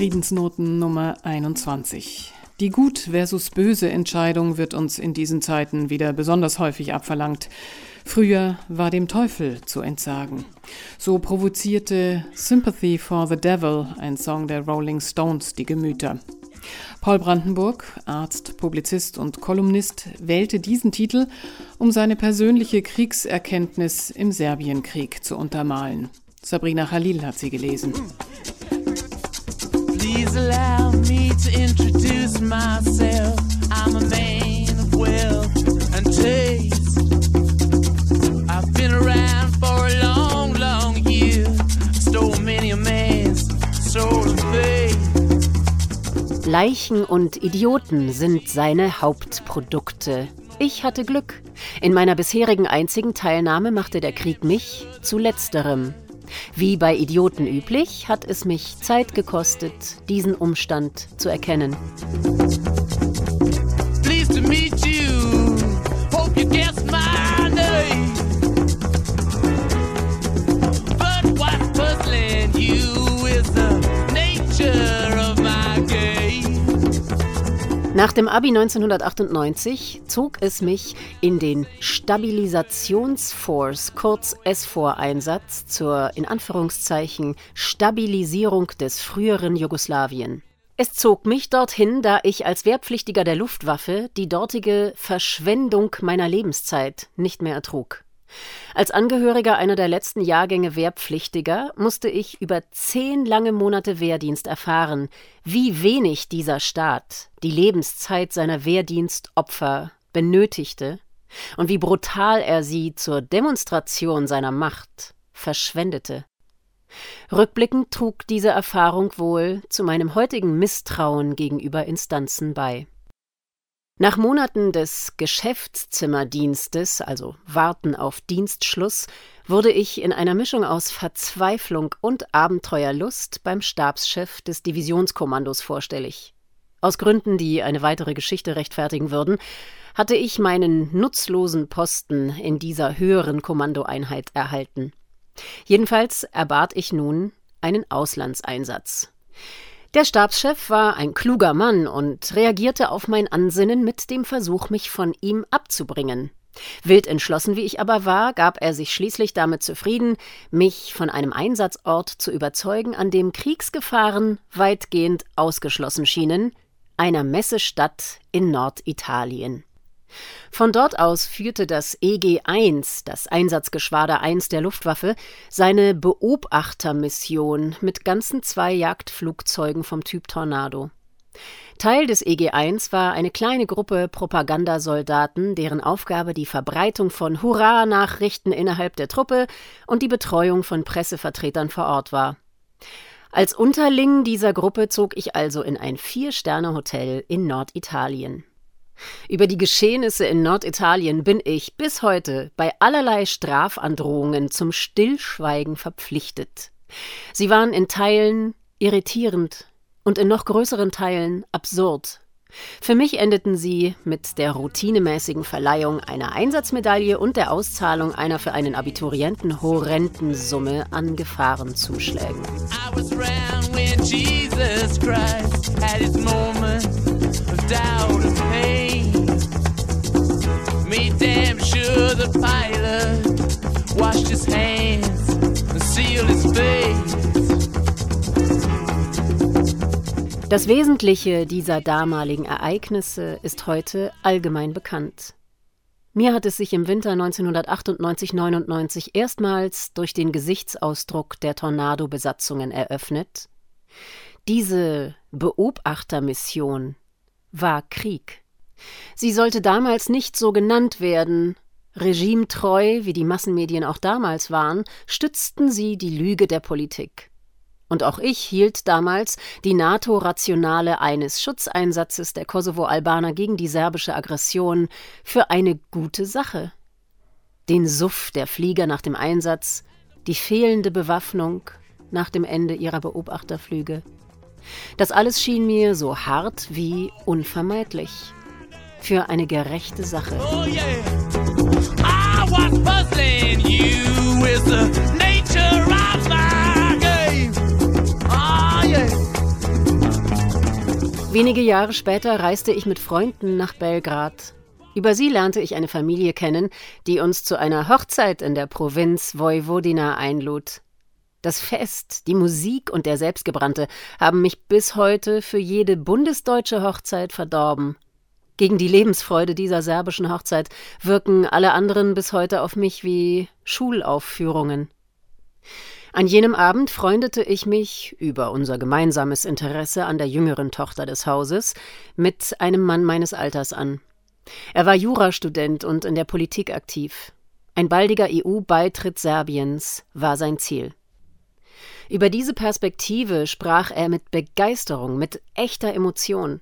Friedensnoten Nummer 21. Die Gut versus Böse Entscheidung wird uns in diesen Zeiten wieder besonders häufig abverlangt. Früher war dem Teufel zu entsagen. So provozierte Sympathy for the Devil, ein Song der Rolling Stones, die Gemüter. Paul Brandenburg, Arzt, Publizist und Kolumnist, wählte diesen Titel, um seine persönliche Kriegserkenntnis im Serbienkrieg zu untermalen. Sabrina Khalil hat sie gelesen. Please allow me to introduce myself. I'm a man of wealth and taste. I've been around for a long, long year. Stole many a man's soul of faith. Leichen und Idioten sind seine Hauptprodukte. Ich hatte Glück. In meiner bisherigen einzigen Teilnahme machte der Krieg mich zu letzterem. Wie bei Idioten üblich, hat es mich Zeit gekostet, diesen Umstand zu erkennen. Nach dem Abi 1998 zog es mich in den Stabilisationsforce, kurz SFOR-Einsatz zur in Anführungszeichen Stabilisierung des früheren Jugoslawien. Es zog mich dorthin, da ich als Wehrpflichtiger der Luftwaffe die dortige Verschwendung meiner Lebenszeit nicht mehr ertrug. Als Angehöriger einer der letzten Jahrgänge Wehrpflichtiger musste ich über zehn lange Monate Wehrdienst erfahren, wie wenig dieser Staat die Lebenszeit seiner Wehrdienstopfer benötigte und wie brutal er sie zur Demonstration seiner Macht verschwendete. Rückblickend trug diese Erfahrung wohl zu meinem heutigen Misstrauen gegenüber Instanzen bei. Nach Monaten des Geschäftszimmerdienstes, also Warten auf Dienstschluss, wurde ich in einer Mischung aus Verzweiflung und Abenteuerlust beim Stabschef des Divisionskommandos vorstellig. Aus Gründen, die eine weitere Geschichte rechtfertigen würden, hatte ich meinen nutzlosen Posten in dieser höheren Kommandoeinheit erhalten. Jedenfalls erbat ich nun einen Auslandseinsatz. Der Stabschef war ein kluger Mann und reagierte auf mein Ansinnen mit dem Versuch, mich von ihm abzubringen. Wild entschlossen wie ich aber war, gab er sich schließlich damit zufrieden, mich von einem Einsatzort zu überzeugen, an dem Kriegsgefahren weitgehend ausgeschlossen schienen, einer Messestadt in Norditalien. Von dort aus führte das EG-1, das Einsatzgeschwader 1 der Luftwaffe, seine Beobachtermission mit ganzen zwei Jagdflugzeugen vom Typ Tornado. Teil des EG-1 war eine kleine Gruppe Propagandasoldaten, deren Aufgabe die Verbreitung von Hurra-Nachrichten innerhalb der Truppe und die Betreuung von Pressevertretern vor Ort war. Als Unterling dieser Gruppe zog ich also in ein Vier-Sterne-Hotel in Norditalien. Über die Geschehnisse in Norditalien bin ich bis heute bei allerlei Strafandrohungen zum Stillschweigen verpflichtet. Sie waren in Teilen irritierend und in noch größeren Teilen absurd. Für mich endeten sie mit der routinemäßigen Verleihung einer Einsatzmedaille und der Auszahlung einer für einen Abiturienten horrenden Summe an Gefahrenzuschlägen. I damn sure the pilot washed his hands and sealed his face. Das Wesentliche dieser damaligen Ereignisse ist heute allgemein bekannt. Mir hat es sich im Winter 1998-99 erstmals durch den Gesichtsausdruck der Tornado-Besatzungen eröffnet. Diese Beobachtermission war Krieg. Sie sollte damals nicht so genannt werden. Regimetreu, wie die Massenmedien auch damals waren, stützten sie die Lüge der Politik. Und auch ich hielt damals die NATO-Rationale eines Schutzeinsatzes der Kosovo-Albaner gegen die serbische Aggression für eine gute Sache. Den Suff der Flieger nach dem Einsatz, die fehlende Bewaffnung nach dem Ende ihrer Beobachterflüge. Das alles schien mir so hart wie unvermeidlich für eine gerechte Sache. Oh yeah. I was puzzling you with the nature of my game. Oh yeah. Wenige Jahre später reiste ich mit Freunden nach Belgrad. Über sie lernte ich eine Familie kennen, die uns zu einer Hochzeit in der Provinz Vojvodina einlud. Das Fest, die Musik und der Selbstgebrannte haben mich bis heute für jede bundesdeutsche Hochzeit verdorben. Gegen die Lebensfreude dieser serbischen Hochzeit wirken alle anderen bis heute auf mich wie Schulaufführungen. An jenem Abend freundete ich mich, über unser gemeinsames Interesse an der jüngeren Tochter des Hauses, mit einem Mann meines Alters an. Er war Jurastudent und in der Politik aktiv. Ein baldiger EU-Beitritt Serbiens war sein Ziel. Über diese Perspektive sprach er mit Begeisterung, mit echter Emotion.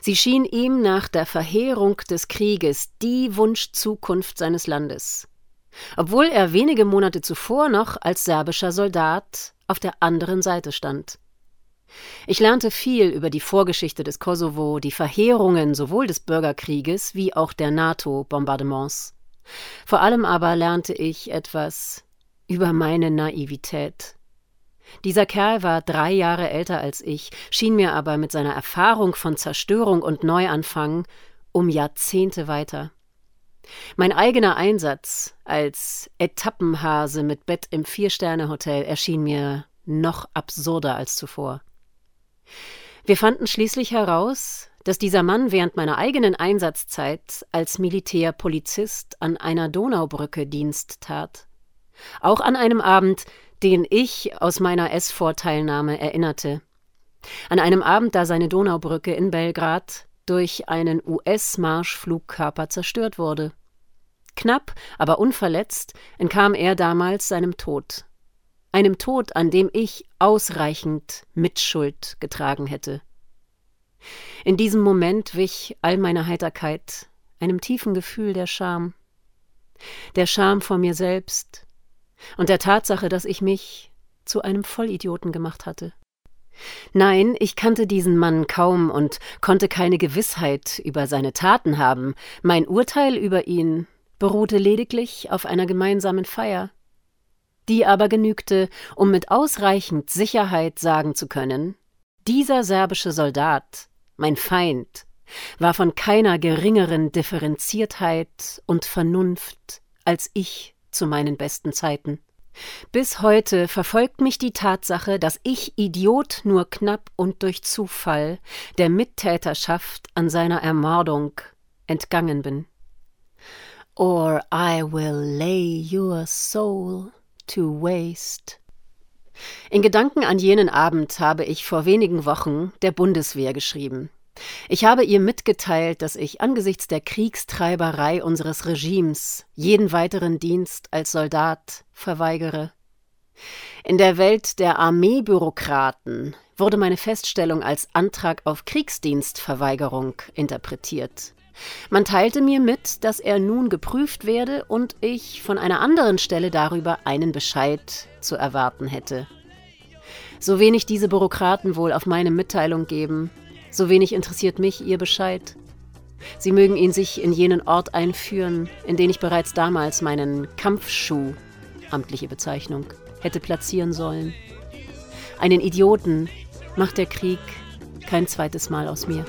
Sie schien ihm nach der Verheerung des Krieges die Wunschzukunft seines Landes. Obwohl er wenige Monate zuvor noch als serbischer Soldat auf der anderen Seite stand. Ich lernte viel über die Vorgeschichte des Kosovo, die Verheerungen sowohl des Bürgerkrieges wie auch der NATO-Bombardements. Vor allem aber lernte ich etwas über meine Naivität. Dieser Kerl war drei Jahre älter als ich, schien mir aber mit seiner Erfahrung von Zerstörung und Neuanfang um Jahrzehnte weiter. Mein eigener Einsatz als Etappenhase mit Bett im Vier-Sterne-Hotel erschien mir noch absurder als zuvor. Wir fanden schließlich heraus, dass dieser Mann während meiner eigenen Einsatzzeit als Militärpolizist an einer Donaubrücke Dienst tat. Auch an einem Abend, den ich aus meiner S-Vorteilnahme erinnerte. An einem Abend, da seine Donaubrücke in Belgrad durch einen US-Marschflugkörper zerstört wurde. Knapp, aber unverletzt entkam er damals seinem Tod. Einem Tod, an dem ich ausreichend Mitschuld getragen hätte. In diesem Moment wich all meine Heiterkeit einem tiefen Gefühl der Scham. Der Scham vor mir selbst, und der Tatsache, dass ich mich zu einem Vollidioten gemacht hatte. Nein, ich kannte diesen Mann kaum und konnte keine Gewissheit über seine Taten haben. Mein Urteil über ihn beruhte lediglich auf einer gemeinsamen Feier. Die aber genügte, um mit ausreichend Sicherheit sagen zu können, dieser serbische Soldat, mein Feind, war von keiner geringeren Differenziertheit und Vernunft als ich zu meinen besten Zeiten. Bis heute verfolgt mich die Tatsache, dass ich Idiot nur knapp und durch Zufall der Mittäterschaft an seiner Ermordung entgangen bin. Or I will lay your soul to waste. In Gedanken an jenen Abend habe ich vor wenigen Wochen der Bundeswehr geschrieben. Ich habe ihr mitgeteilt, dass ich angesichts der Kriegstreiberei unseres Regimes jeden weiteren Dienst als Soldat verweigere. In der Welt der Armeebürokraten wurde meine Feststellung als Antrag auf Kriegsdienstverweigerung interpretiert. Man teilte mir mit, dass er nun geprüft werde und ich von einer anderen Stelle darüber einen Bescheid zu erwarten hätte. So wenig diese Bürokraten wohl auf meine Mitteilung geben, so wenig interessiert mich ihr Bescheid. Sie mögen ihn sich in jenen Ort einführen, in den ich bereits damals meinen Kampfschuh, amtliche Bezeichnung, hätte platzieren sollen. Einen Idioten macht der Krieg kein zweites Mal aus mir.